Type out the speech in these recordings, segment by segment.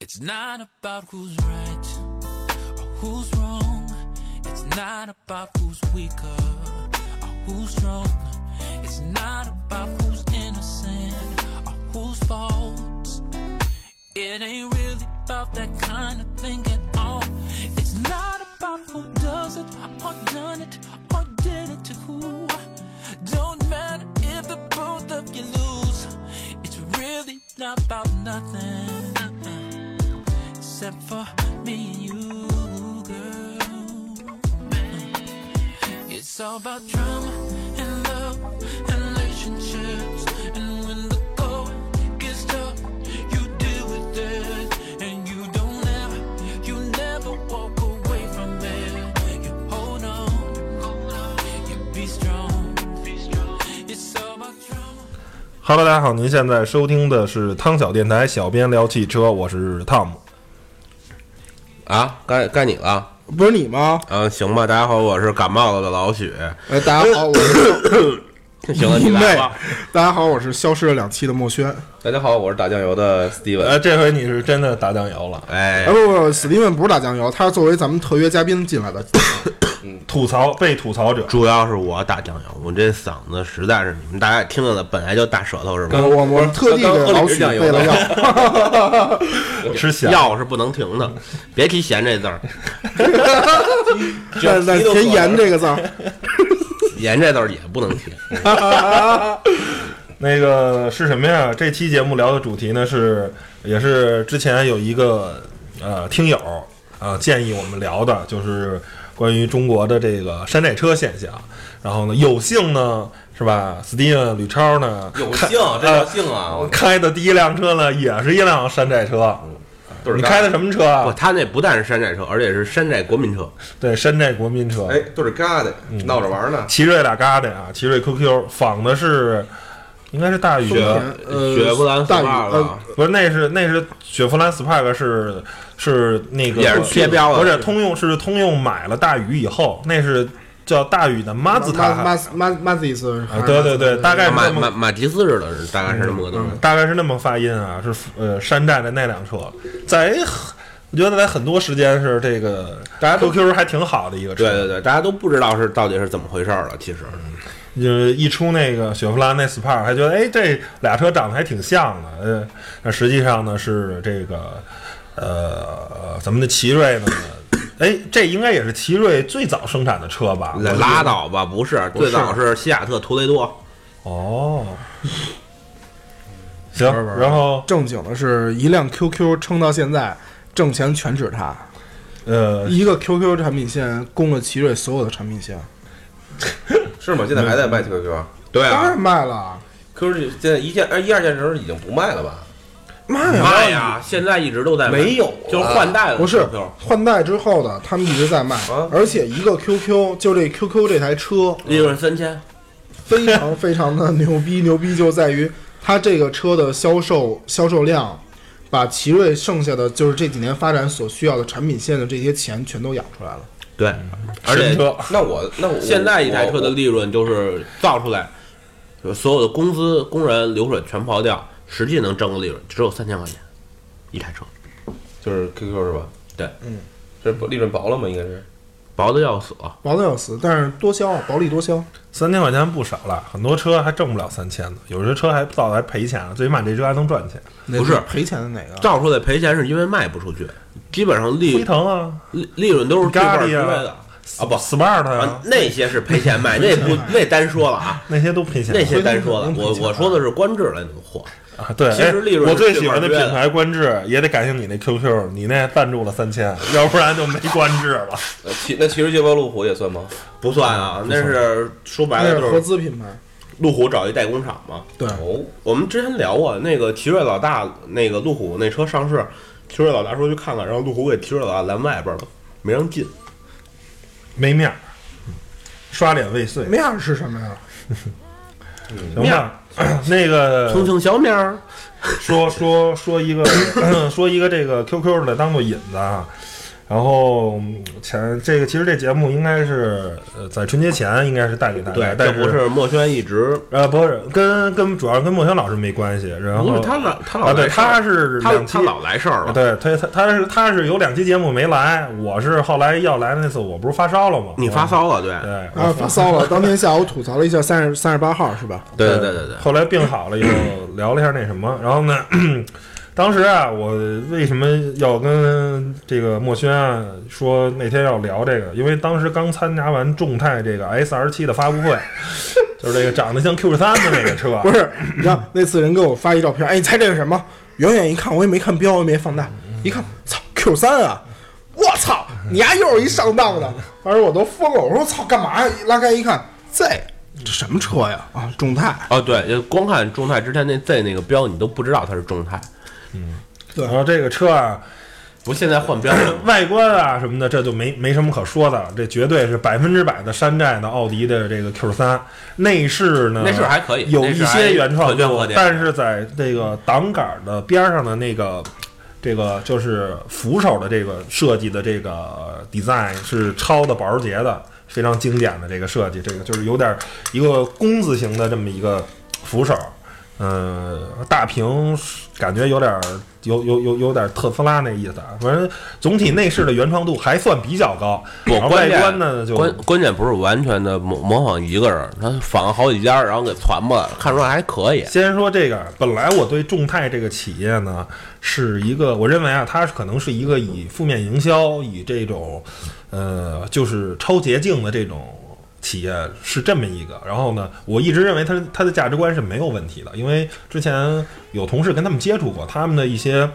It's not about who's right or who's wrong. It's not about who's weaker or who's strong. It's not about who's innocent or whose fault. It ain't really about that kind of thing at all. It's not about who does it or done it or did it to who. Don't matter if the both of you lose. It's really not about nothing except for me and you, girl. It's all about drama and love and relationships. And when the going gets tough, you deal with it. And you don't ever, you never walk away from it. You hold on, you be strong. It's all about drama. Hello，大家好，您现在收听的是汤小电台，小编聊汽车，我是汤姆。啊，该该你了。不是你吗？嗯，行吧。大家好，我是感冒了的老许。哎，大家好，我是 行了，你来吧。。大家好，我是消失了两期的墨轩。大家好，我是打酱油的 Steven。哎，这回你是真的打酱油了，哎哎，，不不，史蒂文不是打酱油，他是作为咱们特约嘉宾进来的。吐槽被吐槽者。主要是我打酱油，我这嗓子实在是你们大家听到的，本来就大舌头是吧？我我我特地给老许备了药。吃咸药是不能停的，别提咸这字儿，但但填盐这个字儿，盐这字儿也不能提。那个是什么呀？这期节目聊的主题呢是，也是之前有一个呃听友啊、建议我们聊的，就是关于中国的这个山寨车现象。然后呢，有幸呢是吧，斯蒂文、吕超呢有幸，这叫幸啊！我开的第一辆车呢也是一辆山寨车。都是你开的什么车啊不，啊？他那不但是山寨车，而且是山寨国民车。对，山寨国民车。哎，都是嘎的，嗯闹着玩呢。奇瑞俩嘎的啊，奇瑞 QQ 仿的是，应该是大宇呃雪佛兰大宇不是，那是那是雪佛兰 Spark 是是那个也是贴标的不是通用是通用买了大宇以后，那是叫大宇的马自马达，马马马自斯啊，对对对，大概是马。马马吉斯似的，大概是那么个东西。大概是那么发音啊，是呃山寨的那辆车，在我觉得在很多时间是这个大家都 QQ 还挺好的一个车，对对对，大家都不知道是到底是怎么回事儿了。其实，就是一出那个雪佛兰那 Spark，还觉得哎这俩车长得还挺像的，呃，那实际上呢是这个呃咱们的奇瑞呢，哎这应该也是奇瑞最早生产的车吧？拉倒吧，不是，最早是西雅特图雷多。哦，行然后？正经的是一辆 QQ 撑到现在，挣钱全指它。呃。一个 QQ 产品线供了奇瑞所有的产品线，是吗？现在还在卖 QQ？对啊当然，卖了，QQ 现在一线、二一二线城市已经不卖了吧？卖呀卖呀，现在一直都在卖没有啊就是换代了。不是 QQ 换代之后的，他们一直在卖啊，而且一个 QQ 就这 QQ 这台车，利润三千，非常非常的牛逼，牛逼就在于它这个车的销售销售量，把奇瑞剩下的就是这几年发展所需要的产品线的这些钱全都养出来了。对，而且那我那我现在一台车的利润就是造出来，就所有的工资、工人流水全刨掉，实际能挣的利润只有三千块钱一台车，就是 QQ 是吧？对，嗯，这不利润薄了吗？应该是。薄的要死。薄的要死，但是多销，薄利多销。三千块钱不少了，很多车还挣不了三千呢，有些车还造的还赔钱了，最起码这车还能赚钱。不是赔钱的哪个？造出来赔钱是因为卖不出去，基本上利辉利腾啊，利利润都是对半儿的。啊不 Smart 啊。啊，，那些是赔钱卖，那不那单说了啊，那些都赔钱。那些单说了，我我说的是观致来那种货，啊，对，其实利润哎我最喜欢的品牌观致，也得感谢你那 QQ，你那赞助了三千，要不然就没官制了。那奇那奇瑞捷豹路虎也算吗？不算啊，那是说白那是合了就是资品牌。路虎找一代工厂嘛。对，哦，我们之前聊过那个奇瑞老大，那个路虎那车上市，奇瑞老大说去看看，然后路虎给奇瑞老大拦外边了，没让进。没面儿，刷脸未遂。面儿是什么呀？面儿，那个重庆小面儿，说说说一个 说一个这个 QQ 的当做引子啊，然后嗯前这个其实这节目应该是呃在春节前应该是带给大家，对，但这不是墨轩一直呃不是跟跟主要跟墨轩老师没关系，然后不是他老他老啊对他是他两期他老来事儿了。对他他他是他是有两期节目没来，我是后来要来的那次我不是发烧了吗？你发烧了，对对啊，发烧了。当天下午吐槽了一下三十三十八号是吧？对对对对对，后来病好了以后聊了一下那什么，然后呢，当时啊，我为什么要跟这个墨轩啊说那天要聊这个？因为当时刚参加完众泰这个 S R 七的发布会，就是这个长得像 Q 三的那个车，不是，你知道那次人给我发一照片，哎，你猜这是什么？远远一看，我也没看标，也没放大，一看，操，Q 三啊！我操，你丫又是一上当的！当时我都疯了，我说操，干嘛呀？拉开一看，Z，这什么车呀？啊，众泰。啊对，就光看众泰之前那 Z 那个标，你都不知道它是众泰。然后这个车啊，不，现在换标了。外观啊什么的，这就没没什么可说的了，这绝对是百分之百的山寨的奥迪的这个 Q 三。内饰呢，内饰还可以有一些原创但是在这个挡杆的边上的那个。这个就是扶手的这个设计的这个 design 是抄的保时捷的，非常经典的这个设计。这个就是有点一个工字形的这么一个扶手，呃，大屏感觉有点儿有有有有点特斯拉那意思啊。反正总体内饰的原创度还算比较高，外关键观呢就关关键不是完全的模模仿一个人，他仿了好几家，然后给传过来，看出来还可以。先说这个，本来我对众泰这个企业呢，是一个我认为啊，它可能是一个以负面营销，以这种呃，就是超捷径的这种企业是这么一个。然后呢，我一直认为他他的价值观是没有问题的，因为之前有同事跟他们接触过，他们的一些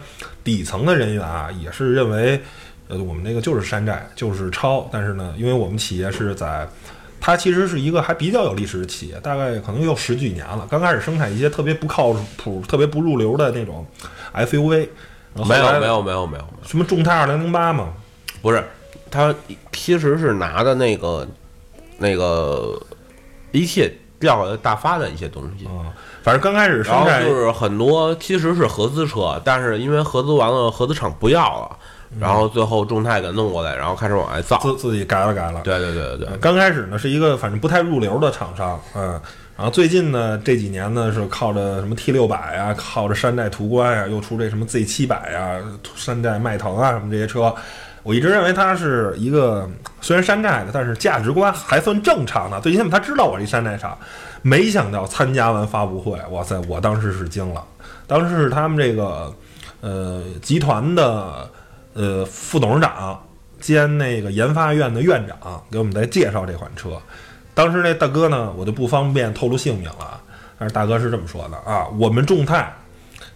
底层的人员啊，也是认为，呃，我们那个就是山寨，就是抄。但是呢，因为我们企业是在它其实是一个还比较有历史的企业，大概可能有十几年了。刚开始生产一些特别不靠谱、特别不入流的那种 SUV，没有没有没有没有，什么众泰二零零八嘛，不是，他其实是拿的那个那个一切调来大发的一些东西。啊，反正刚开始然后生产就是很多其实是合资车，但是因为合资完了，合资厂不要了，然后最后众泰给弄过来，然后开始往外造。自自己改了改了。对对对对刚开始呢是一个反正不太入流的厂商，嗯，然后最近呢这几年呢是靠着什么 T 六百啊，靠着山寨途观呀，又出这什么 Z 七百呀、山寨迈腾啊什么这些车，我一直认为它是一个虽然山寨的，但是价值观还算正常的。最起码他知道我是一山寨厂，没想到参加完发布会，哇塞，我当时是惊了，当时是他们这个呃集团的呃副董事长。兼那个研发院的院长给我们在介绍这款车。当时那大哥呢，我就不方便透露姓名了，但是大哥是这么说的啊：我们众泰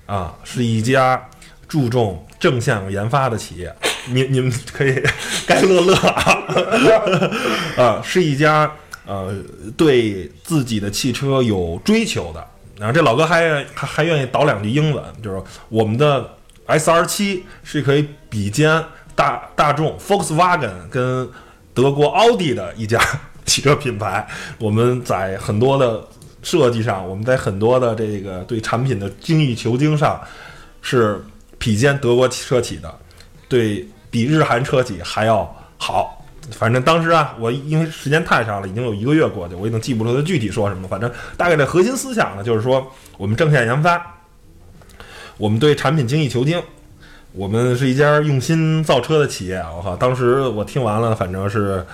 啊是一家注重正向研发的企业，你你们可以 该乐乐啊，啊是一家呃对自己的汽车有追求的。然后这老哥还还还愿意倒两句英文，就是我们的 S R 七是可以比肩大大众 Volkswagen 跟德国奥迪的一家 汽车品牌。我们在很多的设计上，我们在很多的这个对产品的精益求精上是比肩德国车企的，对比日韩车企还要好。反正当时啊，我因为时间太长了，已经有一个月过去，我已经记不住他具体说什么。反正大概的核心思想呢，就是说我们正向研发，我们对产品精益求精，我们是一家用心造车的企业。我靠，当时我听完了，反正是，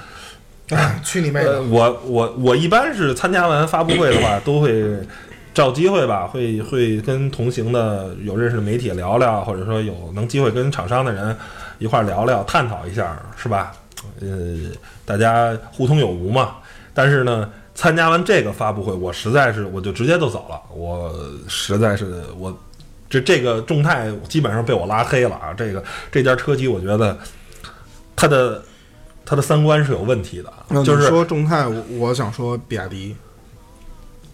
哎，去你妹呃，的！我我我一般是参加完发布会的话，都会找机会吧，会会跟同行的有认识的媒体聊聊，或者说有能机会跟厂商的人一块儿聊聊，探讨一下，是吧？呃，大家互通有无嘛。但是呢，参加完这个发布会，我实在是我就直接就走了，我实在是我这这个众泰基本上被我拉黑了啊！这个这家车机，我觉得它的它的三观是有问题的，那就是说众泰，我我想说比亚迪，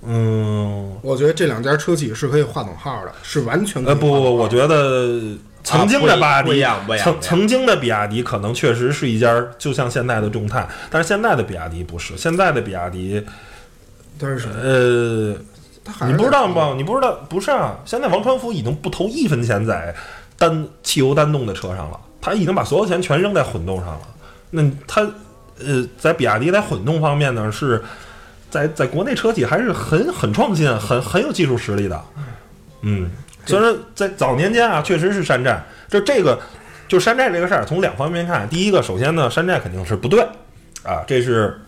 嗯我觉得这两家车企是可以划等号的，是完全可以呃不不不，我觉得曾经的比亚迪曾曾经的比亚迪可能确实是一家就像现在的众泰，但是现在的比亚迪不是，现在的比亚迪但是什么？呃。是你不知道吗？你不知道？不是啊！现在王传福已经不投一分钱在单汽油单动的车上了，他已经把所有钱全扔在混动上了。那他呃，在比亚迪在混动方面呢，是在在国内车企还是很很创新、很很有技术实力的。嗯，虽然在早年间啊，确实是山寨，就这个就山寨这个事儿，从两方面看。第一个，首先呢，山寨肯定是不对啊，这是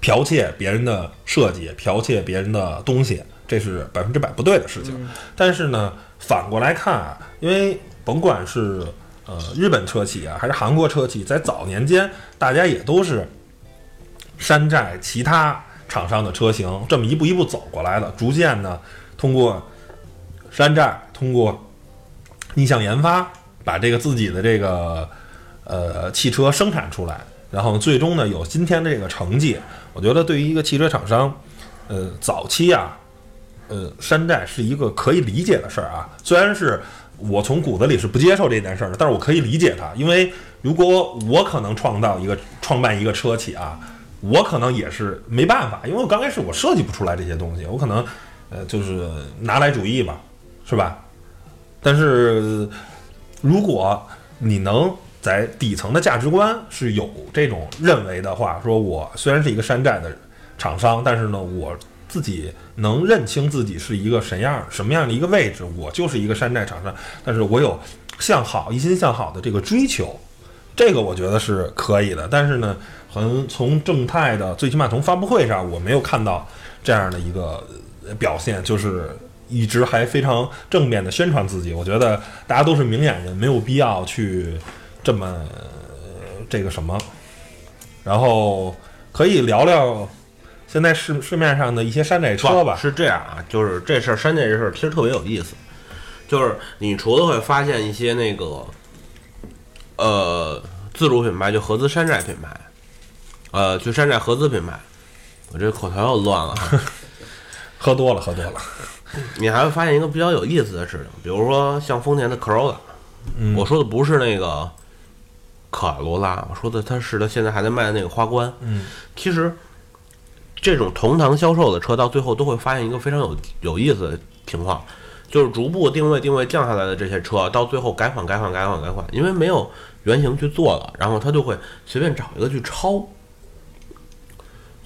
剽窃别人的设计，剽窃别人的东西，这是百分之百不对的事情。但是呢，反过来看啊，因为甭管是呃日本车企啊，还是韩国车企，在早年间大家也都是山寨其他厂商的车型，这么一步一步走过来的，逐渐呢，通过山寨，通过逆向研发，把这个自己的这个呃汽车生产出来，然后最终呢有今天这个成绩。我觉得对于一个汽车厂商，呃，早期啊，呃，山寨是一个可以理解的事儿啊。虽然是我从骨子里是不接受这件事儿的，但是我可以理解它，因为如果我可能创造一个创办一个车企啊，我可能也是没办法，因为我刚开始我设计不出来这些东西，我可能呃就是拿来主义吧，是吧？但是如果你能在底层的价值观是有这种认为的话，说我虽然是一个山寨的厂商，但是呢，我自己能认清自己是一个什样什么样的一个位置，我就是一个山寨厂商，但是我有向好、一心向好的这个追求，这个我觉得是可以的。但是呢，从从正泰的，最起码从发布会上，我没有看到这样的一个表现，就是一直还非常正面的宣传自己。我觉得大家都是明眼人，没有必要去这么、呃这个什么。然后可以聊聊现在市市面上的一些山寨车吧。是这样啊，就是这事儿山寨这事儿其实特别有意思，就是你除了会发现一些那个，呃，自主品牌就合资山寨品牌，呃，就山寨合资品牌，我这口条又乱了。喝多了，喝多了。你还会发现一个比较有意思的事情，比如说像丰田的 Corolla，、嗯我说的不是那个卡罗拉，我说的它是它现在还在卖的那个花冠。嗯，其实这种同堂销售的车，到最后都会发现一个非常有有意思的情况，就是逐步定位定位降下来的这些车，到最后改款改款改款改款，因为没有原型去做了，然后他就会随便找一个去抄。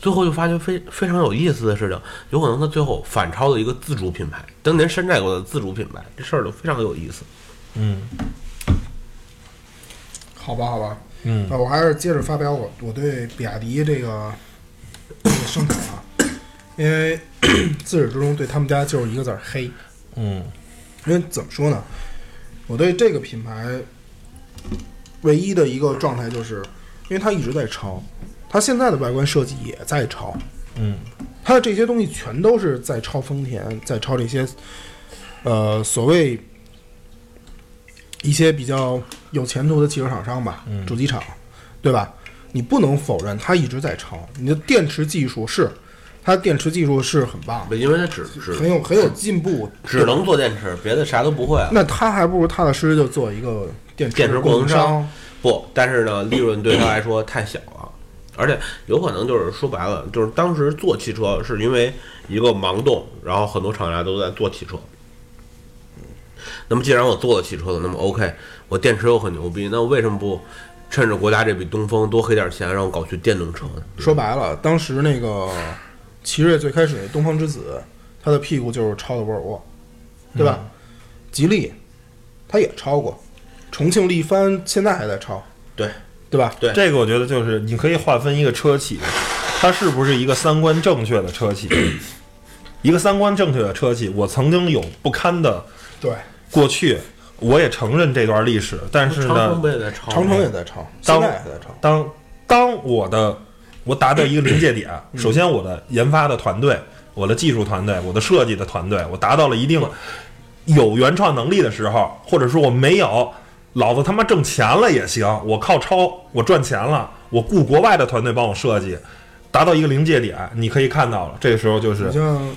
最后就发现非非常有意思的事情，有可能他最后反超了一个自主品牌，当年山寨过的自主品牌，这事儿就非常有意思。嗯好吧，好吧，嗯那我还是接着发表我我对比亚迪这个这个生产啊，因为 自始至终对他们家就是一个字儿黑。嗯因为怎么说呢，我对这个品牌唯一的一个状态就是，因为它一直在抄，它现在的外观设计也在抄，嗯它的这些东西全都是在抄丰田，在抄这些呃所谓一些比较有前途的汽车厂商吧，嗯主机厂，对吧？你不能否认它一直在抄，你的电池技术是，它电池技术是很棒，因为它只很只有很有进步，只能做电池，别的啥都不会。那他还不如踏踏实实就做一个电池电池供供应商商。不，但是呢，利润对他来说太小了，而且有可能就是说白了，就是当时做汽车是因为一个盲动，然后很多厂家都在做汽车。那么既然我做了汽车了，那么 OK，我电池又很牛逼，那我为什么不趁着国家这笔东风多黑点钱，让我搞去电动车呢？说白了，当时那个奇瑞最开始那东方之子，它的屁股就是抄的沃尔沃，对吧？吉利，它也抄过，重庆力帆现在还在抄，对对吧？对这个我觉得就是你可以划分一个车企，它是不是一个三观正确的车企？一个三观正确的车企，我曾经有不堪的对，过去，我也承认这段历史，但是呢长城也在抄？长城也在抄，当现在还在抄。当当我的我达到一个临界点，嗯首先我的研发的团队、我的技术团队、我的设计的团队，我达到了一定有原创能力的时候，或者说我没有，老子他妈挣钱了也行，我靠抄我赚钱了，我雇国外的团队帮我设计，达到一个临界点，你可以看到了，这个时候就是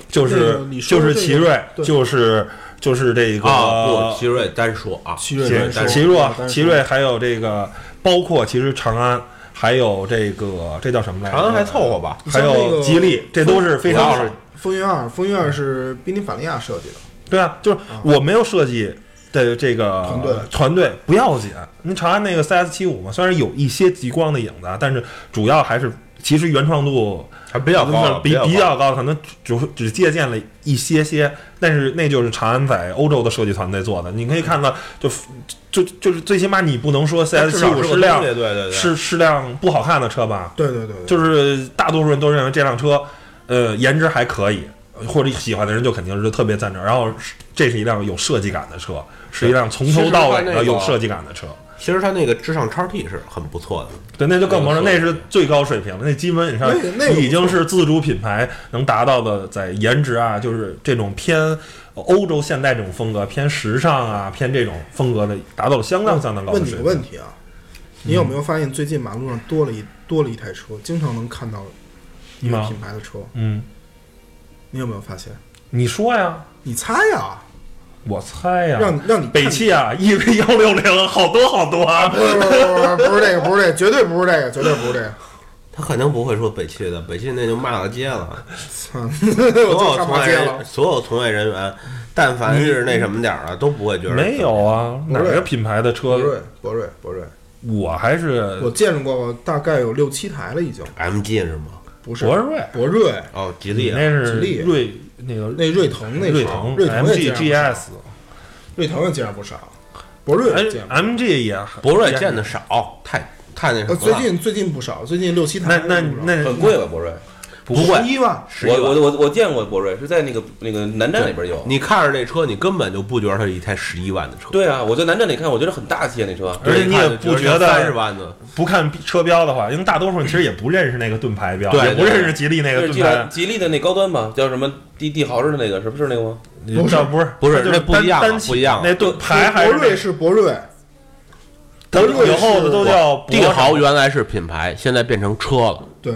就是就是奇瑞，就是就是这个啊，不，奇瑞单说啊，奇瑞奇单奇瑞奇瑞还有这个，包括其实长安，还有这个这叫什么来着？长安还凑合吧。还有吉利，这都是非常好。风云二，风云二是宾尼法利亚设计的，对啊，就是我没有设计的这个团队团队不要紧。您长安那个 CS 七五嘛，虽然有一些极光的影子，啊，但是主要还是其实原创度还比较高，比比较较高，可能只只借鉴了一些些，但是那就是长安在欧洲的设计团队做的。你可以看到，就就就是最起码你不能说 CS 七五是是辆对对对，是是辆不好看的车吧？对对对，对就是大多数人都认为这辆车，呃，颜值还可以，或者喜欢的人就肯定是特别赞成。然后这是一辆有设计感的车，是一辆从头到尾的有设计感的车。其实它那个智尚叉 T 是很不错的，对，那就更甭说，那是最高水平了。那基本上那个那个已经是自主品牌能达到的，在颜值啊，就是这种偏欧洲现代这种风格、偏时尚啊、偏这种风格的，达到了相当相当高的问你水平。个问题啊，你有没有发现最近马路上多了一多了一台车，经常能看到一个嗯品牌的车，嗯，你有没有发现？你说呀，你猜呀，我猜呀，让你让你北汽啊，EV 幺六零，好多好多啊。不是不是不是不是这个，不是这个，绝对不是这个，绝对不是这个。他肯定不会说北汽的，北汽那就骂了街了。操，所 我就有上从业。所有从业人员，但凡是那什么点儿的，都不会觉得没有啊，哪个品牌的车？博瑞，博瑞，博瑞，我还是我见过大概有六七台了，已经 MG 是吗？不是博瑞，博瑞，哦，吉利啊，那是吉利瑞那个那瑞腾那时候锐腾瑞腾也 MG GS，瑞腾也见了不少，博瑞 MG 也很博瑞见的少，太太那什呃，么了。最近最近不少，最近六七那台。那那很贵吧，博瑞？不会，一万，我我我我见过博瑞，是在那个那个南站里边有。你看着这车，你根本就不觉得它是一台十一万的车，对啊，我在南站里看，我觉得很大气啊，那车。而且你也不觉得三十万的，不看车标的话，因为大多数人其实也不认识那个盾牌标，对也不认识吉利那个吉盾牌。利吉利的那高端吧，叫什么帝帝豪似的那个，是不是那个吗？不是不是那不一样不一样那盾牌还是博瑞是博瑞，它博瑞以后的都叫帝豪原来是品牌，现在变成车了。对，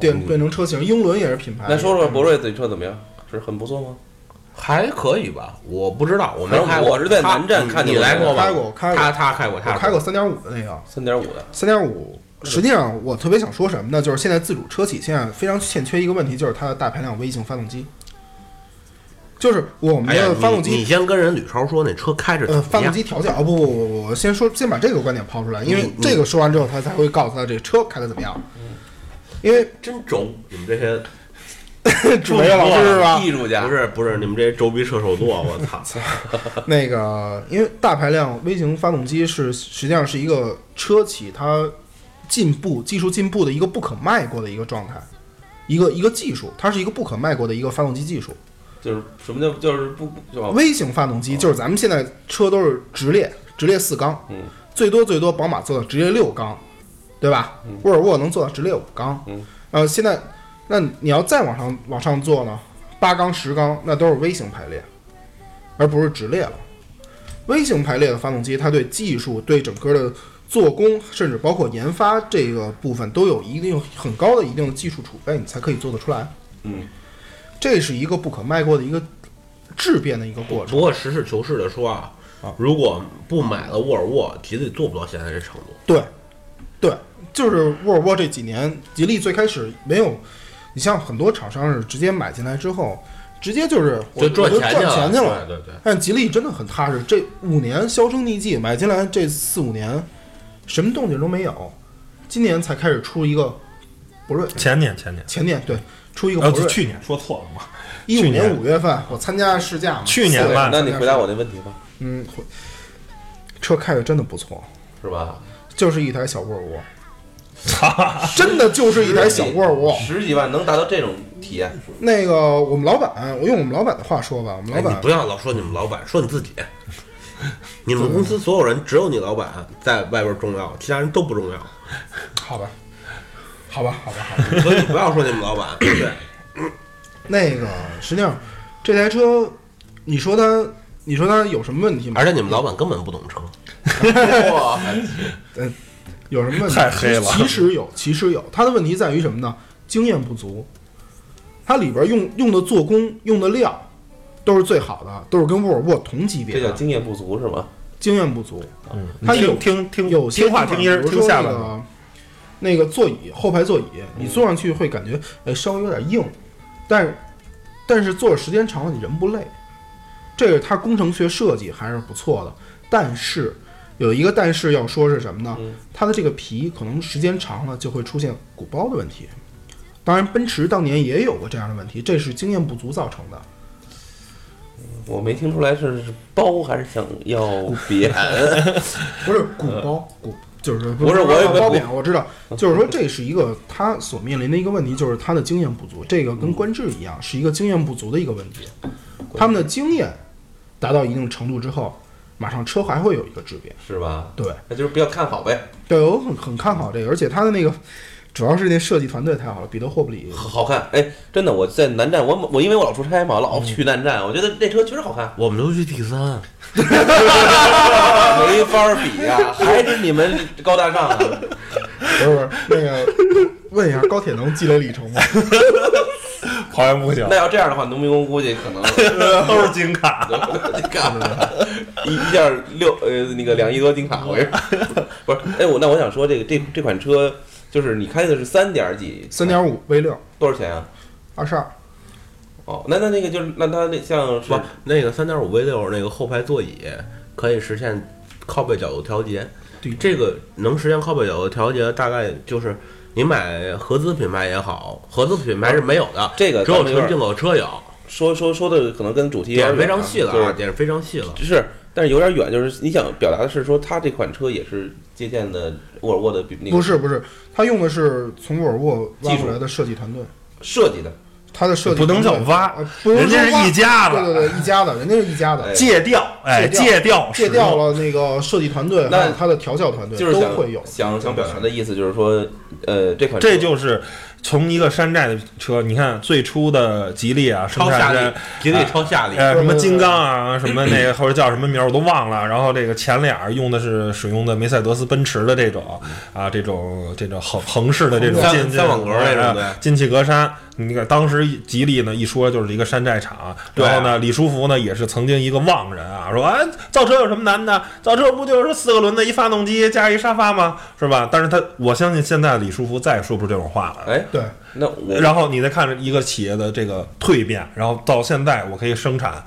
哦，变变成车型，英伦也是品牌。那说说博瑞这车怎么样？是很不错吗？还可以吧，我不知道，我没开过。我是在南站看见你来过吗？开过我开过他他开过，他我开过三点五的那个，三点五的，三点五。实际上，我特别想说什么呢？就是现在自主车企现在非常欠缺一个问题，就是它的大排量微型发动机。就是我们的发动你你，先跟人吕超说，那车开着怎呃，发动机调教。哦不不不不，我先说，先把这个观点抛出来，因为这个说完之后，他才会告诉他这车开的怎么样。因为真轴，你们这些 主维老师是吧？艺术家不是不是你们这些轴逼射手座，我 操！那个，因为大排量微型发动机是实际上是一个车企它进步技术进步的一个不可迈过的一个状态，一个一个技术，它是一个不可迈过的一个发动机技术。就是什么叫就是不不？微型发动机就是咱们现在车都是直列，直列四缸，嗯，最多最多宝马做到直列六缸，对吧？沃尔沃能做到直列五缸，嗯，呃，现在那你要再往上往上做呢，八缸、十缸那都是微型排列，而不是直列了。微型排列的发动机，它对技术、对整个的做工，甚至包括研发这个部分，都有一定很高的一定的技术储备，你才可以做得出来。嗯，这是一个不可迈过的一个质变的一个过程。不过实事求是的说啊，如果不买了沃尔沃，吉利做不到现在这程度。对，对，就是沃尔沃这几年，吉利最开始没有，你像很多厂商是直接买进来之后，直接就是我就赚我就钱去赚钱去了。对对对，但吉利真的很踏实，这五年销声匿迹，买进来这四五年，什么动静都没有，今年才开始出一个博瑞，前年前年，前年对出一个呃博，瑞，去年说错了嘛？一五年年五月份我参加试驾嘛，去年吧那你回答我那问题吧，嗯，回车开的真的不错，是吧？就是一台小沃尔沃，真的就是一台小沃尔沃。十几万能达到这种体验，那个我们老板，我用我们老板的话说吧，我们哎，老板你不要老说你们老板，说你自己。你们公司所有人只有你老板在外边重要，其他人都不重要，好吧，好吧，好吧，好吧。所以你不要说你们老板，对？那个实际上这台车，你说它，你说它有什么问题吗？而且你们老板根本不懂车，哇，有什么问题？太黑了其实有，其实有。它的问题在于什么呢？经验不足。它里边用用的做工、用的料都是最好的，都是跟沃尔沃同级别的这叫。经验不足是吗？经验不足，嗯，它有听听听有些听话听音儿听比如说那下半部。个那个座椅后排座椅，你坐上去会感觉哎稍微有点硬，但是但是坐的时间长了你人不累，这个它工程学设计还是不错的，但是有一个但是要说是什么呢？它的这个皮可能时间长了就会出现鼓包的问题。当然，奔驰当年也有过这样的问题，这是经验不足造成的。我没听出来是是包还是想要扁，不是鼓包，鼓就是不是我也没包扁，我知道，就是说这是一个他所面临的一个问题，就是他的经验不足，这个跟官制一样，是一个经验不足的一个问题。他们的经验达到一定程度之后，马上车还会有一个质变。是吧？对，那就是比较看好呗，对我很很看好这个，而且它的那个主要是那设计团队太好了，彼得霍布里。好看。哎，真的，我在南站，我我因为我老出差嘛，老去南站，我觉得那车确实好看，我们都去第三，没法比呀，还是你们高大上啊。不是不是那个，问一下高铁能积累里程吗？好像不行那，要这样的话，农民工估计可能 都是金卡。你干嘛？一一件六呃那个两亿多金卡，我是不是？哎，我那我想说，这个这这款车就是你开的是三点几，三点五 V 六多少钱啊？二十二，哦，那那那个就是那它那像是不，那个三点五 V 六那个后排座椅可以实现靠背角度调节。对这个能实现靠背角度调节，大概就是你买合资品牌也好，合资品牌是没有的，这个只有纯进口车有，说说说的可能跟主题有点点非常细了啊，点是非常细了。是，但是有点远，就是你想表达的是说，它这款车也是借鉴的沃尔沃的比那个不是不是，它用的是从沃尔沃挖技术来的设计团队，设计的，他的设计不能叫挖呃不能人家是一家的对对对，一家的，人家是一家的哎，借调，哎，借借调，借调。了那个设计团队，那还有他的调教团队就是想都会有。想想表达的意思就是说，呃，这款车这就是从一个山寨的车，你看最初的吉利啊，生超夏利吉利超夏利，呃，什么金刚啊，什么那个或者叫什么名儿我都忘了。然后这个前脸用的是使用的梅赛德斯奔驰的这种啊，这种这种横横式的这种三进三网格进气格栅。你看当时吉利呢一说就是一个山寨厂，然后呢李书福呢也是曾经一个妄人啊，说哎造车有什么难的？造车不就是四个轮子一发动机加一沙发吗？是吧？但是他我相信现在李书福再也说不出这种话了。哎，对，那然后你再看着一个企业的这个蜕变，然后到现在我可以生产，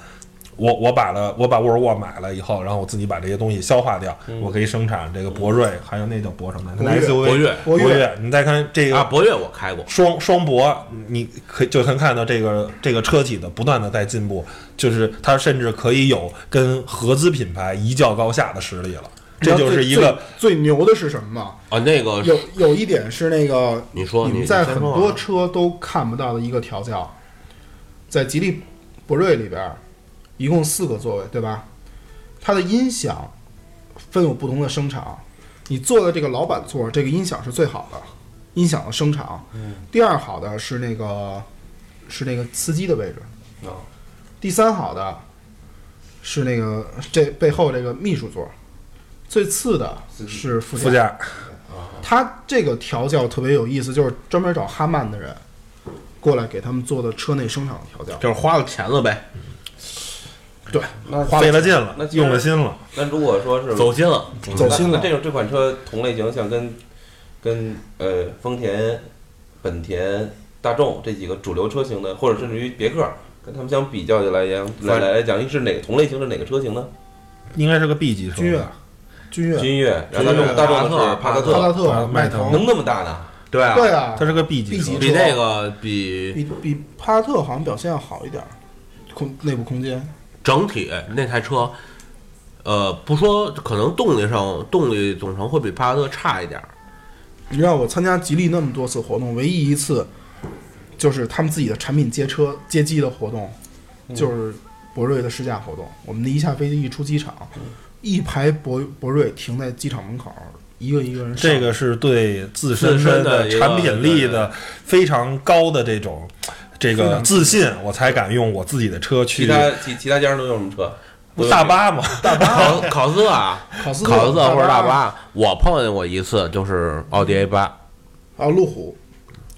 我我把了我把沃尔沃买了以后，然后我自己把这些东西消化掉，我可以生产这个博瑞，还有那叫博什么？那博越博越博博越越。你再看这个啊，个博越我开过，双双博，你可以就能看到这个这个车企的不断的在进步，就是它甚至可以有跟合资品牌一较高下的实力了。这就是一个最最牛的是什么吗？啊，那个有有一点是那个你说你在很多车都看不到的一个调教，在吉利博瑞里边儿，一共四个座位，对吧？它的音响分有不同的声场，你坐的这个老板座，这个音响是最好的，音响的声场。第二好的是那个是那个司机的位置，哦。第三好的是那个这背后这个秘书座，最次的是副副驾，他这个调教特别有意思，就是专门找哈曼的人过来给他们做的车内声场的调教。就是花了钱了呗，对，那费了劲了那，用了心了。那如果说是走心了。走心了这种这款车同类型，像跟跟呃丰田、本田、大众这几个主流车型的，或者甚至于别克，跟他们相比较起来讲，来来来讲，是哪个同类型是哪个车型呢？应该是个 B 级车，君越，君越，君越，然后大众大众的是帕萨帕萨特，迈腾能那么大呢？对啊，对啊，它是个 B 级 B 级车车比那个比比比帕萨特好像表现要好一点儿，空内部空间。整体那台车，呃，不说可能动力上动力总成会比帕萨特差一点儿，你知道我参加吉利那么多次活动，唯一一次就是他们自己的产品接车接机的活动，就是博瑞的试驾活动。我们一下飞机一出机场，一排博博瑞停在机场门口，一个一个人上。这个是对自身的产品力的非常高的这种这个自信，我才敢用我自己的车去其他其其他家人都用什么车？不大巴嘛。考考斯特啊，考斯考斯或者大巴巴，我碰见过一次，就是奥迪 A 八，啊，路虎，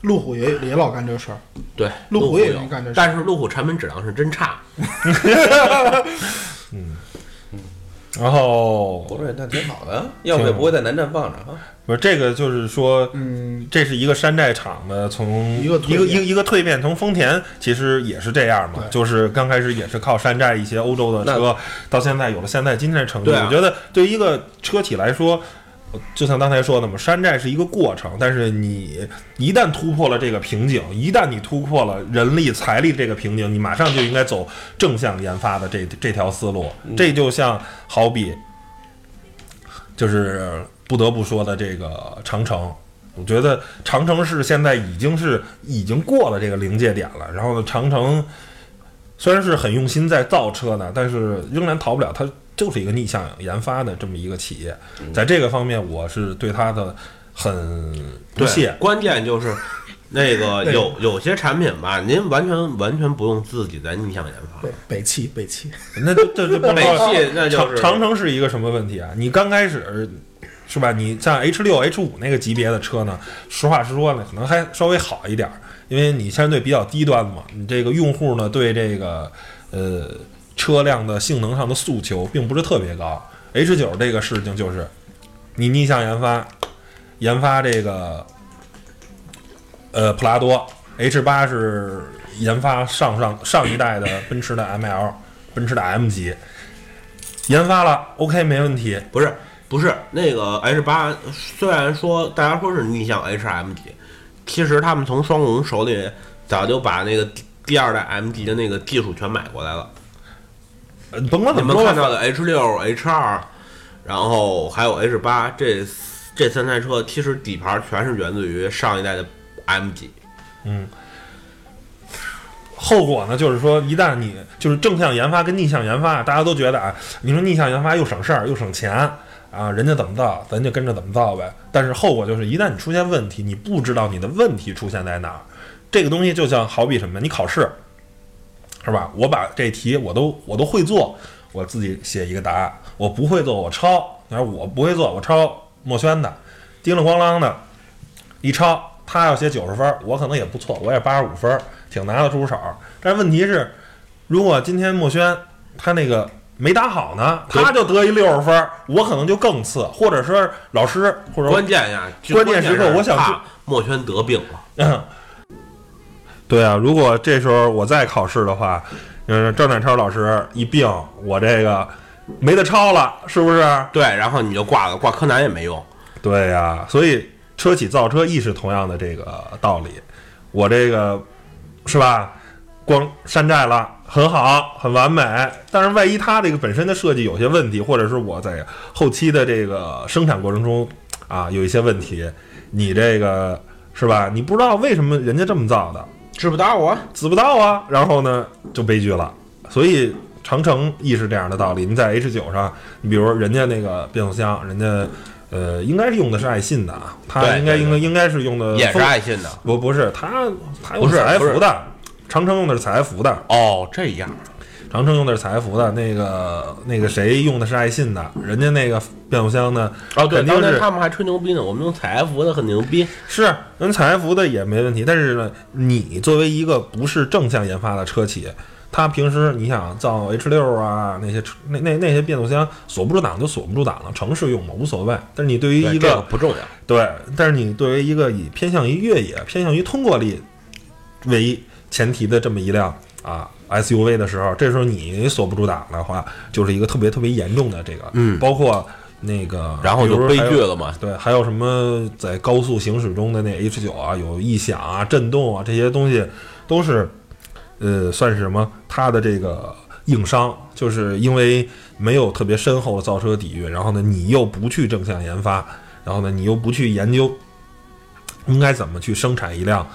路虎也也老干这事儿。对，路虎也干这事但是路虎产品质量是真差，然后博瑞那挺好的，要不也不会在南站放着啊。不是这个，就是说，嗯，这是一个山寨厂的从一个一个一个一个蜕变，从丰田其实也是这样嘛，就是刚开始也是靠山寨一些欧洲的车，到现在有了现在今天的成绩。我觉得对于一个车企来说，就像刚才说的嘛，山寨是一个过程，但是你一旦突破了这个瓶颈，一旦你突破了人力财力这个瓶颈，你马上就应该走正向研发的这这条思路。这就像好比，就是不得不说的这个长城。我觉得长城是现在已经是已经过了这个临界点了。然后呢，长城虽然是很用心在造车呢，但是仍然逃不了它就是一个逆向研发的这么一个企业。在这个方面，我是对它的很不对屑。关键就是那个有有些产品吧，您完全完全不用自己在逆向研发。北北汽北汽，那就这就北汽那就是长长城是一个什么问题啊？你刚开始是吧？你像 H 六、H 五那个级别的车呢，实话实说呢，可能还稍微好一点儿，因为你相对比较低端嘛。你这个用户呢，对这个呃车辆的性能上的诉求并不是特别高。H 九这个事情就是你逆向研发，研发这个呃普拉多，H 八是研发上上上一代的奔驰的 ML，奔驰的 M 级，研发了 OK 没问题，不是不是那个 H 八，虽然说大家说是逆向 HM 级，其实他们从双龙手里早就把那个第二代 M 级的那个技术全买过来了。呃甭管你怎么说看到的 H 六、H 二，然后还有 H 八这这三台车，其实底盘全是源自于上一代的 M 级。后果呢，就是说，一旦你就是正向研发跟逆向研发，大家都觉得啊，你说逆向研发又省事儿又省钱啊，人家怎么造，咱就跟着怎么造呗。但是后果就是，一旦你出现问题，你不知道你的问题出现在哪儿。这个东西就像好比什么，你考试是吧？我把这题我都我都会做，我自己写一个答案；我不会做，我抄。你说我不会做，我抄墨轩的，叮了咣啷的一抄，他要写九十分儿，我可能也不错，我也八十五分儿，挺拿得出手。但是问题是，如果今天墨轩他那个没答好呢，他就得一六十分儿，我可能就更次，或者说老师或者关键呀，关键时刻我想怕墨轩得病了。嗯，对啊，如果这时候我再考试的话，嗯，赵展超老师一病，我这个没得抄了，是不是？对，然后你就挂了，挂柯南也没用。对呀、所以车企造车亦是同样的这个道理。我这个是吧？光山寨了，很好，很完美。但是万一它这个本身的设计有些问题，或者是我在后期的这个生产过程中啊有一些问题，你这个是吧？你不知道为什么人家这么造的，知不道啊？知不道啊，然后呢就悲剧了。所以长城亦是这样的道理。你在 H 九上，你比如人家那个变速箱，人家呃应该是用的是爱信的啊，它应该应该应该是用的也是爱信的。不不是，它它用不是的是采不是孚的，长城用的是采孚的，哦，这样。长城用的是采孚的，那个那个谁用的是爱信的，人家那个变速箱呢，哦，对，当年他们还吹牛逼呢，我们用采孚的很牛逼。是人采孚的也没问题，但是呢，你作为一个不是正向研发的车企，他平时你想造 H 六啊那些那那那些变速箱锁不住档就锁不住档了，城市用嘛无所谓。但是你对于一个个不重要。对，但是你对于一个以偏向于越野、偏向于通过力为前提的这么一辆啊 SUV 的时候，这时候你锁不住档的话，就是一个特别特别严重的这个，嗯包括那个，然后就悲剧了嘛。对，还有什么在高速行驶中的那 H 九啊，有异响啊、震动啊这些东西，都是呃算是什么？它的这个硬伤，就是因为没有特别深厚的造车底蕴，然后呢，你又不去正向研发，然后呢，你又不去研究应该怎么去生产一辆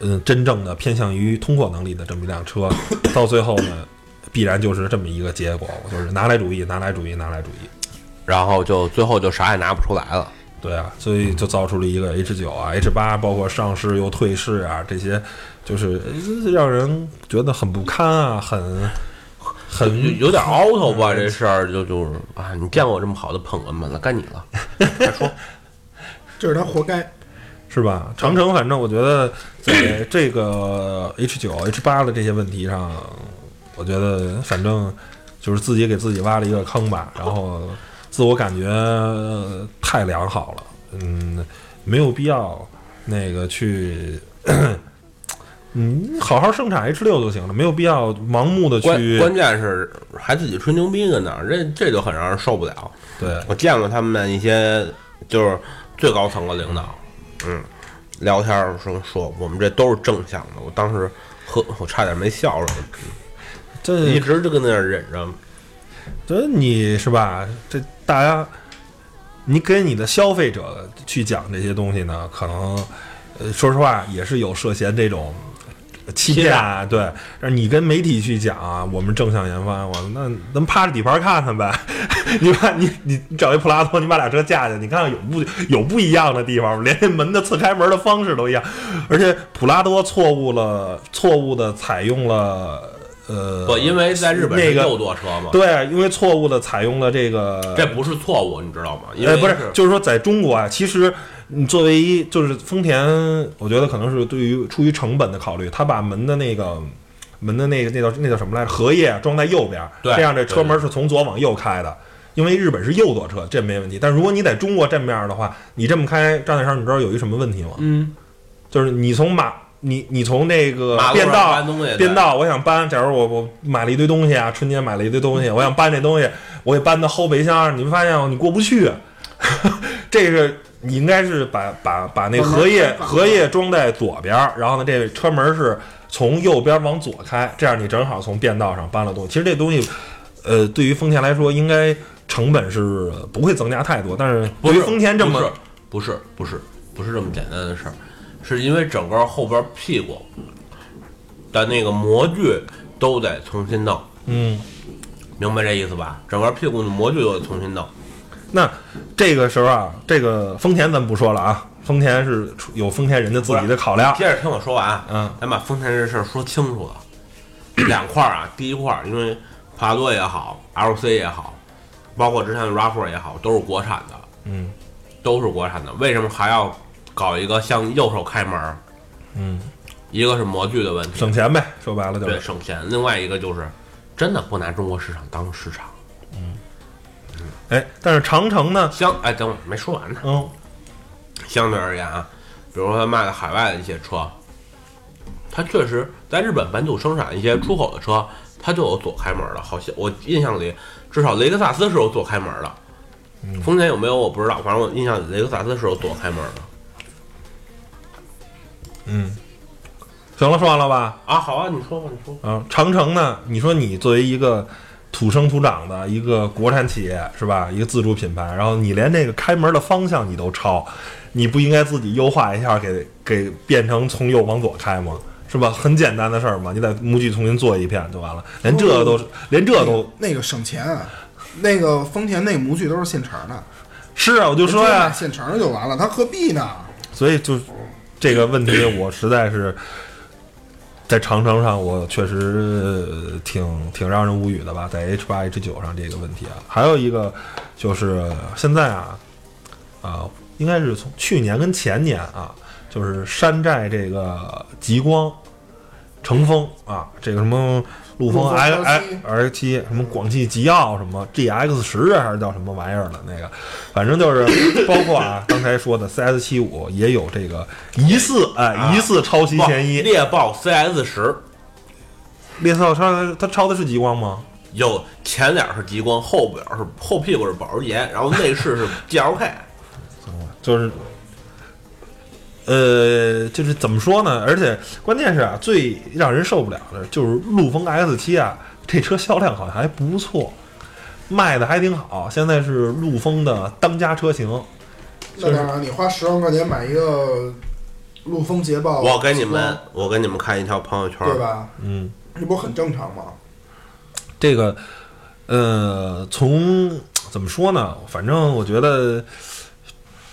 嗯真正的偏向于通过能力的这么一辆车，到最后呢，必然就是这么一个结果，就是拿来主义，拿来主义，拿来主义。然后就最后就啥也拿不出来了。对啊，所以就造出了一个 H 九啊、H 八，包括上市又退市啊，这些就是呃让人觉得很不堪啊，很很有点 out o 吧，这事儿就就是啊，你见过这么好的捧哏吗？那该你了。再说，这是他活该。是吧？长城反正我觉得在这个 H 九、H 八的这些问题上，我觉得反正就是自己给自己挖了一个坑吧，然后自我感觉呃太良好了，嗯，没有必要那个去。嗯，好好生产 H 六就行了，没有必要盲目的去关键是还自己吹牛逼跟那儿，这这就很让人受不了。对我见过他们一些就是最高层的领导，嗯，聊天儿说说我们这都是正向的，我当时呵，我差点没笑出来，这一直就跟那儿忍着。这你是吧？这大家，你给你的消费者去讲这些东西呢，可能，呃，说实话也是有涉嫌这种欺骗啊。对，让你跟媒体去讲啊，我们正向研发，我那咱们趴着底盘看看呗。你把你你你找一普拉多，你把俩车架起来，你看看有不有不一样的地方吗？连这门的侧开门的方式都一样，而且普拉多错误了，错误的采用了。呃，不，因为在日本是那个右舵车嘛，对，因为错误的采用了这个，这不是错误，你知道吗？因呃，为不是，就是说在中国啊，其实你作为一就是丰田，我觉得可能是对于出于成本的考虑，他把门的那个门的那个那叫那叫什么来着？荷叶装在右边，对这样这车门是从左往右开的。因为日本是右舵车，这没问题。但如果你在中国这面的话，你这么开，张大山，你知道有一什么问题吗？嗯，就是你从马，你你从那个马路上变道搬东西，变道，我想搬。假如我我买了一堆东西啊，春节买了一堆东西，我想搬这东西，我给搬到后备箱，你们发现你过不去。这个你应该是把把把那荷叶荷叶装在左边儿，然后呢，这个车门是从右边往左开，这样你正好从变道上搬了东西。其实这东西，呃，对于丰田来说，应该成本是不会增加太多，但是对于不是丰田这么不是不是不是不是这么简单的事儿，是因为整个后边屁股的那个模具都得重新弄，嗯。明白这意思吧？整个屁股的模具都得重新弄。那这个时候啊，这个丰田咱不说了啊，丰田是出有丰田人家自己的考量。接着听我说完，嗯，咱把丰田这事儿说清楚了。两块儿啊，第一块儿，因为普拉多也好，LC 也好，包括之前的 RAV4 也好，都是国产的，嗯都是国产的。为什么还要搞一个向右手开门儿？嗯，一个是模具的问题，省钱呗，说白了就对是。省钱；另外一个就是真的不拿中国市场当市场。哎，但是长城呢，相哎，等会儿没说完呢。嗯相对而言啊，比如说他卖的海外的一些车，它确实在日本本土生产一些出口的车，它就有左开门的。好像我印象里，至少雷克萨斯是有左开门的。丰田有没有我不知道，反正我印象里雷克萨斯是有左开门的。嗯，行了，说完了吧？啊，好啊，你说吧，你说吧。啊，长城呢？你说你作为一个土生土长的一个国产企业是吧？一个自主品牌，然后你连那个开门的方向你都抄，你不应该自己优化一下，给给变成从右往左开吗？是吧？很简单的事儿嘛，你在模具重新做一遍就完了，连这都是，连这都那个省钱啊，那个丰田那个模具都是现成的，是啊，我就说呀现成的就完了，他何必呢？所以就这个问题，我实在是在长城上，我确实挺挺让人无语的吧，在 H 八 H 九上这个问题啊，还有一个就是现在啊啊、应该是从去年跟前年啊，就是山寨这个极光、乘风啊，这个什么。陆风陆风 X L7 X R 七什么广汽吉奥什么 G X 十啊还是叫什么玩意儿的那个，反正就是 包括啊刚才说的 C S 七五也有这个疑似哎、啊疑似抄袭不嫌疑。猎豹 CS 十猎豹抄它抄的是极光吗？有前脸是极光，后边是后屁股是保时捷，然后内饰是 GLK。就是，呃，就是怎么说呢？而且关键是啊，最让人受不了的就是陆风 S 七啊，这车销量好像还不错，卖的还挺好。现在是陆风的当家车型。那当然，你花十万块钱买一个陆风捷豹，我给你们，我给你们看一条朋友圈，对吧？嗯，这不很正常吗？这个，呃，从怎么说呢？反正我觉得，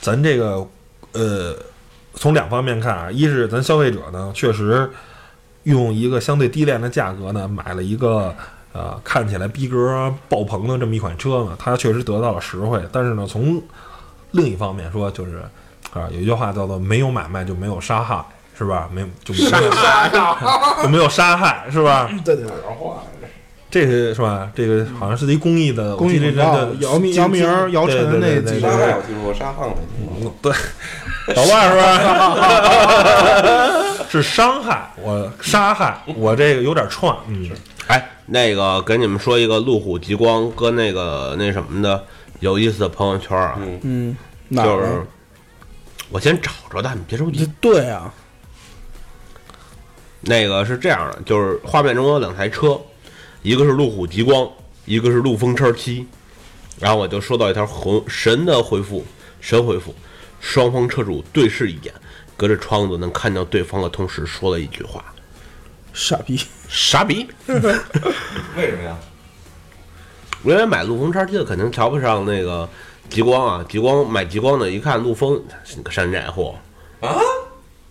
咱这个，呃，从两方面看啊，一是咱消费者呢，确实用一个相对低廉的价格呢，买了一个呃看起来逼格爆棚的这么一款车呢，它确实得到了实惠。但是呢，从另一方面说，就是啊，有一句话叫做“没有买卖就没有杀害”，是吧？没有就没有杀害就没有杀害，是吧？这就有点坏。这个是吧？这个好像是一公益的，公益这姚明姚明姚晨那几个我听说过，沙汉我没听过。对，老万是吧？是伤害我杀害我这个有点串，嗯，哎，那个给你们说一个路虎极光跟那个那什么的有意思的朋友圈啊，嗯，嗯，哪儿就是啊我先找着的，你别着急。对啊，那个是这样的，就是画面中有两台车，一个是路虎极光，一个是陆风车七。然后我就收到一条魂神的回复，神回复，双方车主对视一眼，隔着窗子能看到对方的同时说了一句话傻逼，：“傻逼。”为什么呀？因为买陆风叉 T 的肯定瞧不上那个极光啊，极光买极光的，一看陆风是个山寨货啊，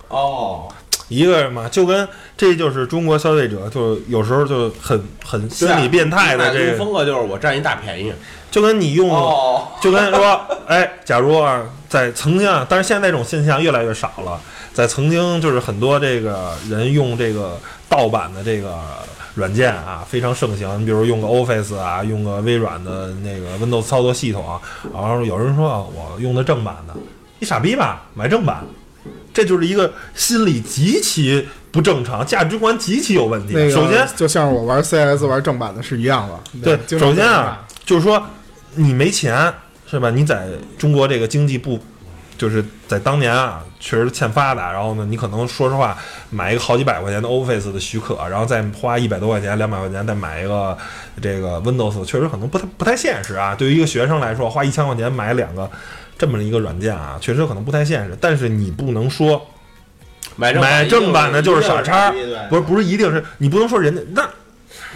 哦，一个人嘛，就跟这就是中国消费者，就有时候就很很心理变态的这个，风格，就是我占一大便宜。就跟你用哦，就跟说，哎，假如啊，在曾经啊，但是现在这种现象越来越少了。在曾经，就是很多这个人用这个盗版的这个软件啊，非常盛行。你比如用个 Office 啊，用个微软的那个 Windows 操作系统啊，然后有人说啊，我用的正版的，你傻逼吧，买正版，这就是一个心理极其不正常，价值观极其有问题。那个首先，就像我玩 CS 玩正版的是一样的。对，首先啊，就是说你没钱是吧？你在中国这个经济不，就是在当年啊，确实欠发达。然后呢，你可能说实话，买一个好几百块钱的 Office 的许可，然后再花一百多块钱、两百块钱再买一个这个 Windows，确实可能不太不太现实啊。对于一个学生来说，花一千块钱买两个这么一个软件啊，确实可能不太现实。但是你不能说买买正版的就是傻叉不是不是一定是你不能说人家那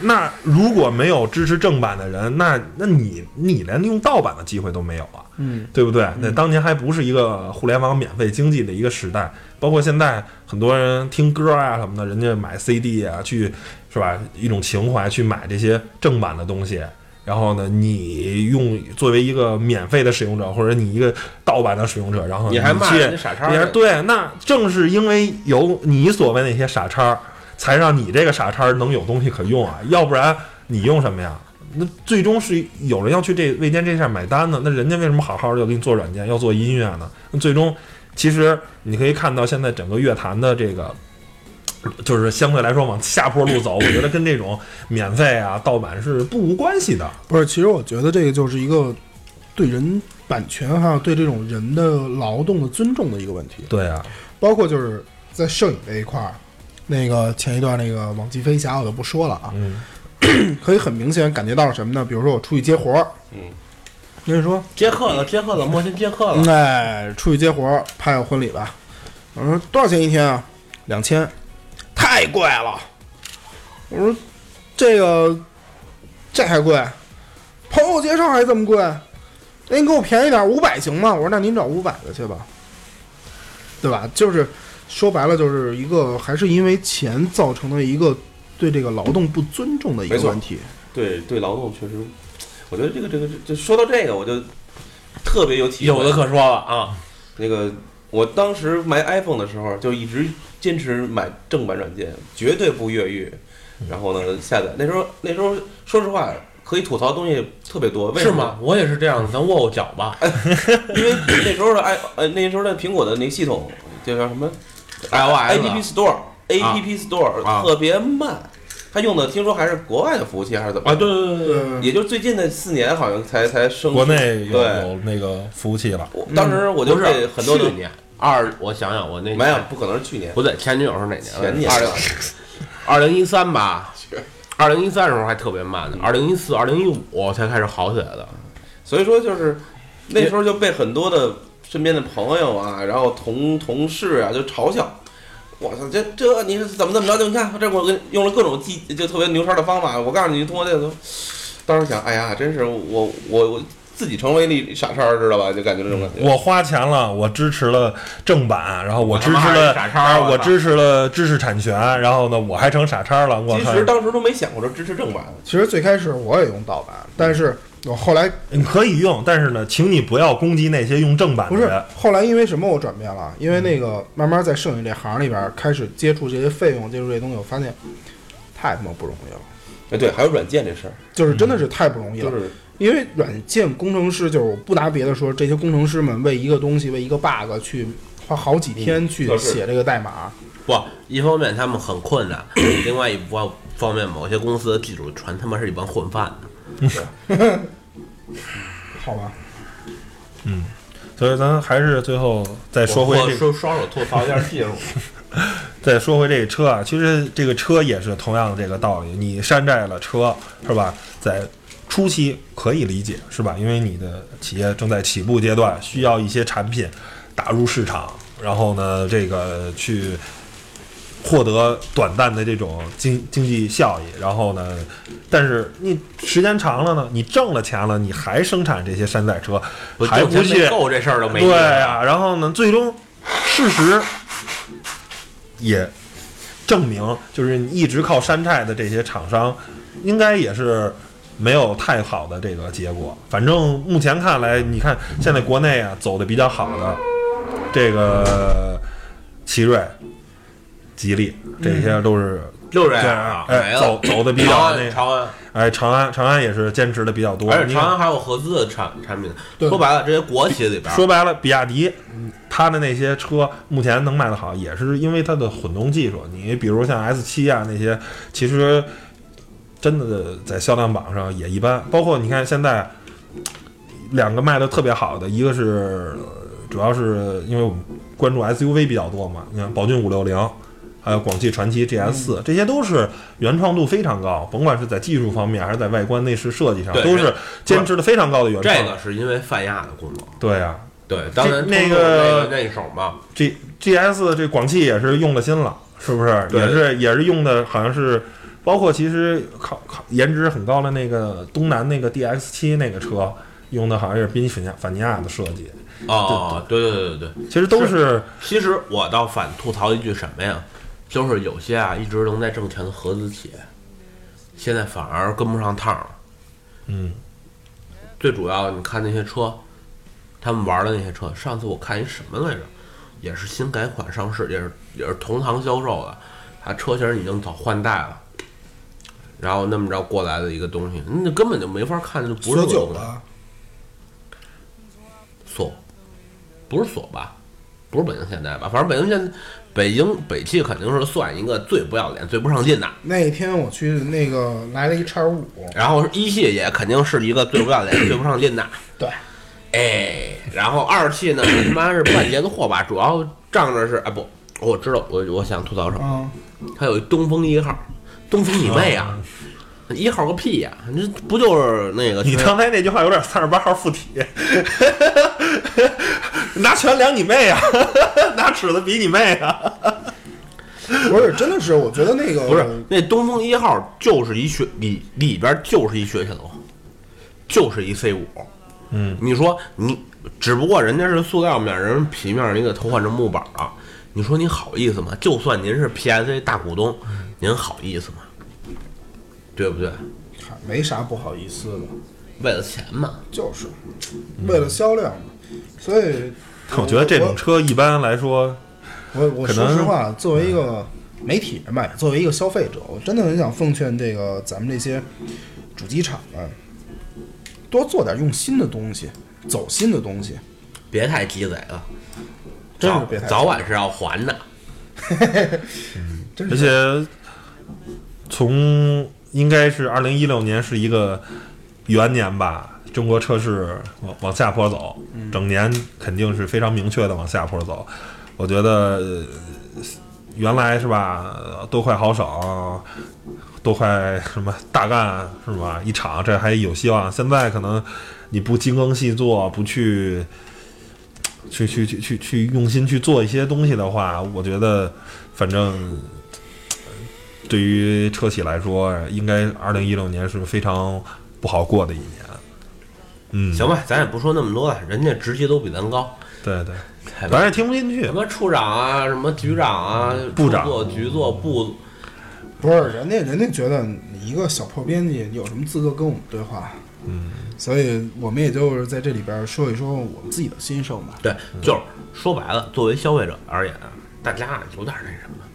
那如果没有支持正版的人，那那你你连用盗版的机会都没有啊，嗯，对不对？那当年还不是一个互联网免费经济的一个时代，包括现在很多人听歌啊什么的，人家买 CD 啊，去是吧？一种情怀去买这些正版的东西。然后呢，你用作为一个免费的使用者，或者你一个盗版的使用者，然后你还骂去人家傻叉对，那正是因为有你所谓那些傻叉儿，才让你这个傻叉能有东西可用啊，要不然你用什么呀？那最终是有人要去这未间这事儿买单呢，那人家为什么好好的要给你做软件，要做音乐呢？那最终其实你可以看到现在整个乐坛的这个。就是相对来说往下坡路走，我觉得跟这种免费啊、盗版是不无关系的。不是，其实我觉得这个就是一个对人版权还有对这种人的劳动的尊重的一个问题。对啊，包括就是在摄影这一块儿，那个前一段那个网际飞侠我就不说了啊，嗯，可以很明显感觉到什么呢？比如说我出去接活儿，嗯，跟你说，接客了，接客了，莫先接客了。哎，出去接活儿拍个婚礼吧，我说多少钱一天啊？两千，太贵了。我说这个这还贵，朋友介绍还这么贵，那您给我便宜点，五百行吗？我说那您找五百的去吧，对吧？就是说白了，就是一个还是因为钱造成的一个对这个劳动不尊重的一个问题。对对，劳动确实，我觉得这个这个就说到这个，我就特别有体会。有的可说了啊，那个，我当时买 iPhone 的时候，就一直坚持买正版软件，绝对不越狱。然后呢，下载那时候那时候说实话，可以吐槽的东西特别多。为什么？是吗？我也是这样的，咱握握脚吧。因为那时候的 i 呃那时候的苹果的那个系统就叫什么 iOS App Store App Store 啊特别慢，它用的听说还是国外的服务器还是怎么？啊，对对对对，呃，也就最近的四年好像才才升。国内有，有那个服务器了。我当时我就被是很多的去年二，我想想，我那没有，不可能是去年，不对，前女友是哪年？前年二零二零一三吧。二零一三时候还特别慢呢，二零一四、二零一五才开始好起来的。所以说就是那时候就被很多的身边的朋友啊，然后同同事啊就嘲笑。我操，这这你是怎么怎么着？就你看这我跟用了各种技，就特别牛叉的方法。我告诉你，通过这个，当时想，哎呀，真是我我我自己成为了一傻叉儿，知道吧？就感觉这种感觉。我花钱了，我支持了正版，然后我支持了傻叉啊我支持了知识产权，然后呢，我还成傻叉了。我！其实当时都没想过说支持正版，其实最开始我也用盗版，但是我后来你可以用，但是呢，请你不要攻击那些用正版不是的人。后来因为什么我转变了？因为那个慢慢在摄影这行里边开始接触这些费用，接触这些东西，我发现太他妈不容易了。哎，对，还有软件这事儿，就是真的是太不容易了。就是因为软件工程师，就是我不拿别的说，这些工程师们为一个东西、为一个 bug 去花好几天去写这个代码，不，一方面他们很困难，另外一方方面，某些公司的技术全他妈是一帮混饭的。好吧？嗯所以咱还是最后再说回这个，我说双手吐槽一下技术，再说回这个车啊，其实这个车也是同样的这个道理，你山寨了车是吧？在初期可以理解是吧？因为你的企业正在起步阶段，需要一些产品打入市场，然后呢，这个去获得短暂的这种经经济效益，然后呢，但是你时间长了呢，你挣了钱了，你还生产这些山寨车，还不去够这事儿都没意对思呀、然后呢，最终事实也证明，就是你一直靠山寨的这些厂商，应该也是没有太好的这个结果。反正目前看来，你看现在国内啊走的比较好的这个奇瑞、吉利，这些都是就这这样啊，哎走走的比较那安长安，哎，长安长安也是坚持的比较多，而且长安还有合资的产产品。说白了，这些国企里边，说白了，比亚迪，嗯它的那些车目前能卖得好，也是因为它的混动技术。你比如像 S 七啊那些，其实真的在销量榜上也一般。包括你看现在两个卖的特别好的，一个是呃主要是因为我们关注 SUV 比较多嘛，你看宝骏五六零。还有广汽传祺 GS 四，这些都是原创度非常高，甭管是在技术方面还是在外观内饰设计上，都是坚持的非常高的原创。这个是因为泛亚的功能。对啊、对，当然那个那手嘛，G G S 这广汽也是用了心了，是不是？也是也是用的，好像是包括其实靠靠颜值很高的那个东南那个 D X 七那个车，用的好像是宾菲尼法尼亚的设计，哦，对对对对对。其实都是其实我倒反吐槽一句什么呀？就是有些啊一直能在挣钱的合资企业，现在反而跟不上趟了。嗯最主要，你看那些车，他们玩的那些车，上次我看一什么来着，也是新改款上市，也是也是同行销售的，它车型已经早换代了，然后那么着过来的一个东西，那根本就没法看，就不是索这个东西九吧，锁，不是锁吧？不是北京现代吧？反正北京现北京北汽肯定是算一个最不要脸、最不上进的，那天我去那个来了一叉五，然后一汽也肯定是一个最不要脸、最不上进的。对，哎，然后二汽呢，他妈是半截子货吧，主要仗着是哎不，我知道，我我想吐槽什么，嗯，它有一东风一号，东风你妹啊！一号个屁呀、你这不就是那个你刚才那句话有点三十八号附体，拿拳量你妹啊，拿尺子比你妹啊！不是，真的是，我觉得那个不是那东风一号就是一雪里里边就是一雪铁龙，就是一 C 五。嗯，你说你只不过人家是塑料面，人皮面你给偷换成木板了，你说你好意思吗？就算您是 PSA 大股东，您好意思吗？对不对？嗨没啥不好意思的，为了钱嘛。就是为了销量嘛。所以我觉得这种车一般来说，我我说实话，作为一个媒体人吧，作为一个消费者，我真的很想奉劝这个咱们这些主机厂们，多做点用心的东西，走心的东西，别太鸡贼了，早真是别太早晚是要还的。而 真是且从应该是二零一六年是一个元年吧，中国车市往往下坡走，整年肯定是非常明确的往下坡走。我觉得呃原来是吧，呃多快好省，多快什么大干是吧？一场这还有希望。现在可能你不精耕细作，不去。去去去去去用心去做一些东西的话，我觉得，反正对于车企来说，应该二零一六年是非常不好过的一年。嗯，行吧，咱也不说那么多了，人家职级都比咱高，对对，咱也听不进去什。么处长啊，什么局长啊，部长处座、局座、部，不是人家人家觉得你一个小破编辑有什么资格跟我们对话？嗯，所以我们也就是在这里边说一说我们自己的心声吧。对，就是说白了，作为消费者而言啊，大家有点那什么，就是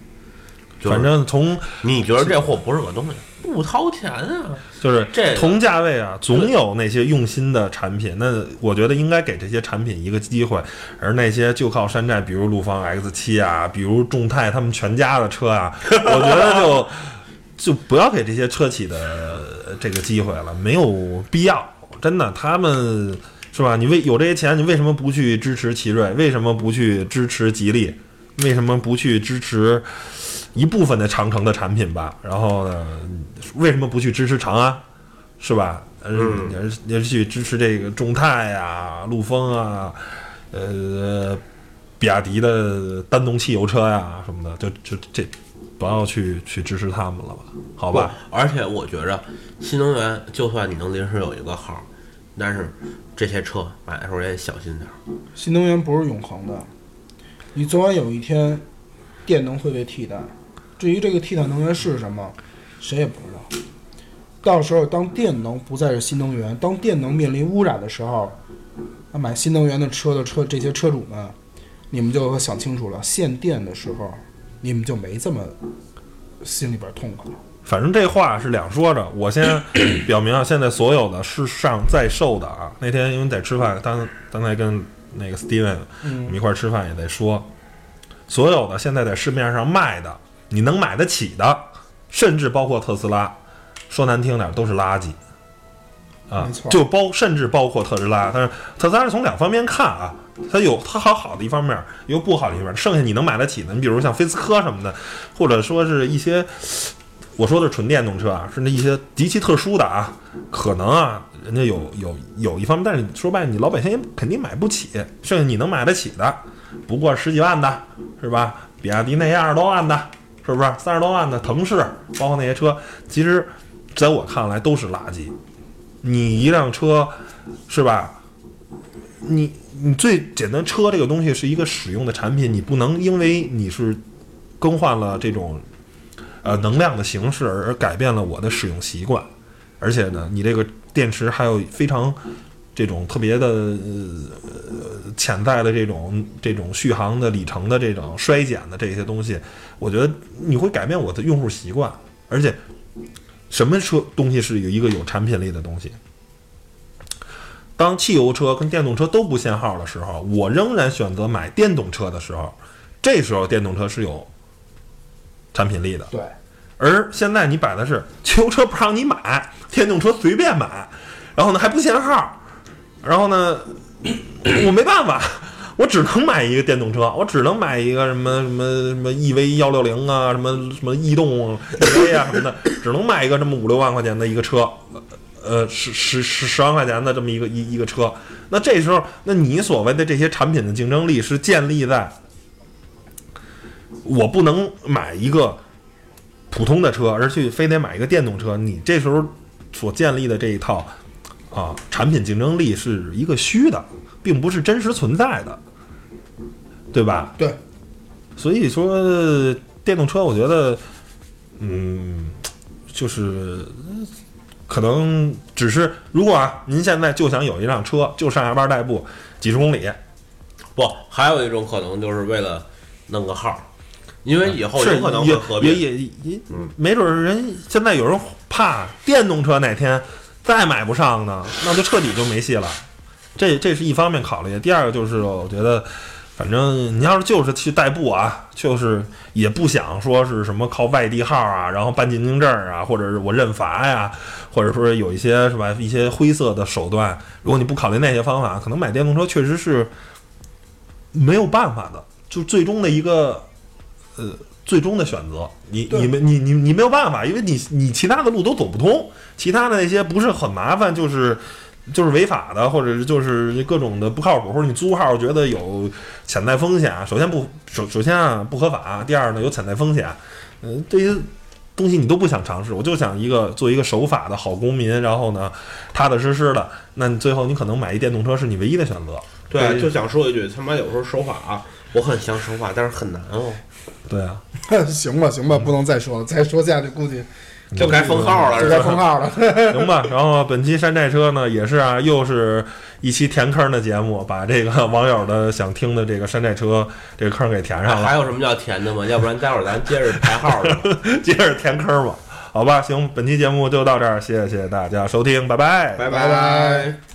反正从你觉得这货不是个东西，不掏钱啊？就是这同价位啊，总有那些用心的产品。那我觉得应该给这些产品一个机会，而那些就靠山寨，比如陆放 X 七啊，比如众泰他们全家的车啊，我觉得就就不要给这些车企的呃这个机会了，没有必要。真的，他们是吧？你为有这些钱，你为什么不去支持奇瑞？为什么不去支持吉利？为什么不去支持一部分的长城的产品吧？然后呢，为什么不去支持长安？是吧？嗯，也是也是去支持这个众泰呀、陆风啊，呃，比亚迪的单动汽油车呀什么的，就就这不要去去支持他们了吧？好吧？而且我觉着新能源，就算你能临时有一个号，但是这些车买的时候也小心点儿。新能源不是永恒的，你总晚有一天，电能会被替代。至于这个替代能源是什么，谁也不知道。到时候，当电能不再是新能源，当电能面临污染的时候，那买新能源的车的车这些车主们，你们就想清楚了，限电的时候，你们就没这么心里边痛快。反正这话是两说着。我先 表明啊，现在所有的世上在售的啊，那天因为在吃饭，当刚才跟那个 Steven 我们一块儿吃饭也在说，所有的现在在市面上卖的，你能买得起的，甚至包括特斯拉，说难听点都是垃圾。啊就包甚至包括特斯拉，但是特斯拉是从两方面看啊，它有它好好的一方面，有不好的一方面，剩下你能买得起的，你比如像菲斯科什么的，或者说是一些我说的纯电动车啊，是那一些极其特殊的啊，可能啊，人家有有有一方面，但是你说白了，你老百姓也肯定买不起，剩下你能买得起的，不过十几万的，是吧？比亚迪那些二十多万的，是不是？三十多万的腾势，包括那些车，其实在我看来都是垃圾。你一辆车，是吧？你你最简单，车这个东西是一个使用的产品，你不能因为你是更换了这种呃能量的形式而改变了我的使用习惯，而且呢，你这个电池还有非常这种特别的呃潜在的这种这种续航的里程的这种衰减的这些东西，我觉得你会改变我的用户习惯，而且什么车东西是有一个有产品力的东西。当汽油车跟电动车都不限号的时候，我仍然选择买电动车的时候，这时候电动车是有产品力的。对，而现在你摆的是汽油车不让你买，电动车随便买，然后呢还不限号，然后呢我没办法，我只能买一个电动车，我只能买一个什么什么什么 EV 幺六零啊，什么什么逸动 EV 啊什么的，只能买一个这么五六万块钱的一个车，呃十十十十万块钱的这么一个一一个车。那这时候，那你所谓的这些产品的竞争力是建立在我不能买一个普通的车，而去非得买一个电动车，你这时候所建立的这一套啊产品竞争力是一个虚的，并不是真实存在的，对吧？对，所以说电动车，我觉得，嗯，就是可能只是如果啊，您现在就想有一辆车，就上下班代步几十公里，不，还有一种可能就是为了弄个号，因为以后有可能会也合并。也也也，没准儿人现在有人怕电动车哪天再买不上呢，那就彻底就没戏了。这这是一方面考虑，第二个就是我觉得，反正你要是就是去代步啊，就是也不想说是什么靠外地号啊，然后办进京证啊，或者是我认罚呀，或者说有一些是吧一些灰色的手段，如果你不考虑那些方法，可能买电动车确实是没有办法的，就最终的一个呃最终的选择，你你们你你你没有办法，因为你你其他的路都走不通，其他的那些不是很麻烦，就是就是违法的，或者是就是各种的不靠谱，或者你租号觉得有潜在风险。首先不首首先啊不合法，第二呢有潜在风险，嗯、这些东西你都不想尝试。我就想一个做一个守法的好公民，然后呢踏踏实实的，那你最后你可能买一电动车是你唯一的选择。对，就想说一句，他妈有时候守法啊，我很想守法，但是很难哦。对啊，行吧，行吧，不能再说了，再说下去估计就该封号了，就该？封号了。行吧。然后本期山寨车呢，也是啊，又是一期填坑的节目，把这个网友的想听的这个山寨车这个坑给填上了，还有什么叫填的吗？要不然待会儿咱接着排号吧。接着填坑吧。好吧，行，本期节目就到这儿，谢谢大家收听，拜拜，拜拜拜。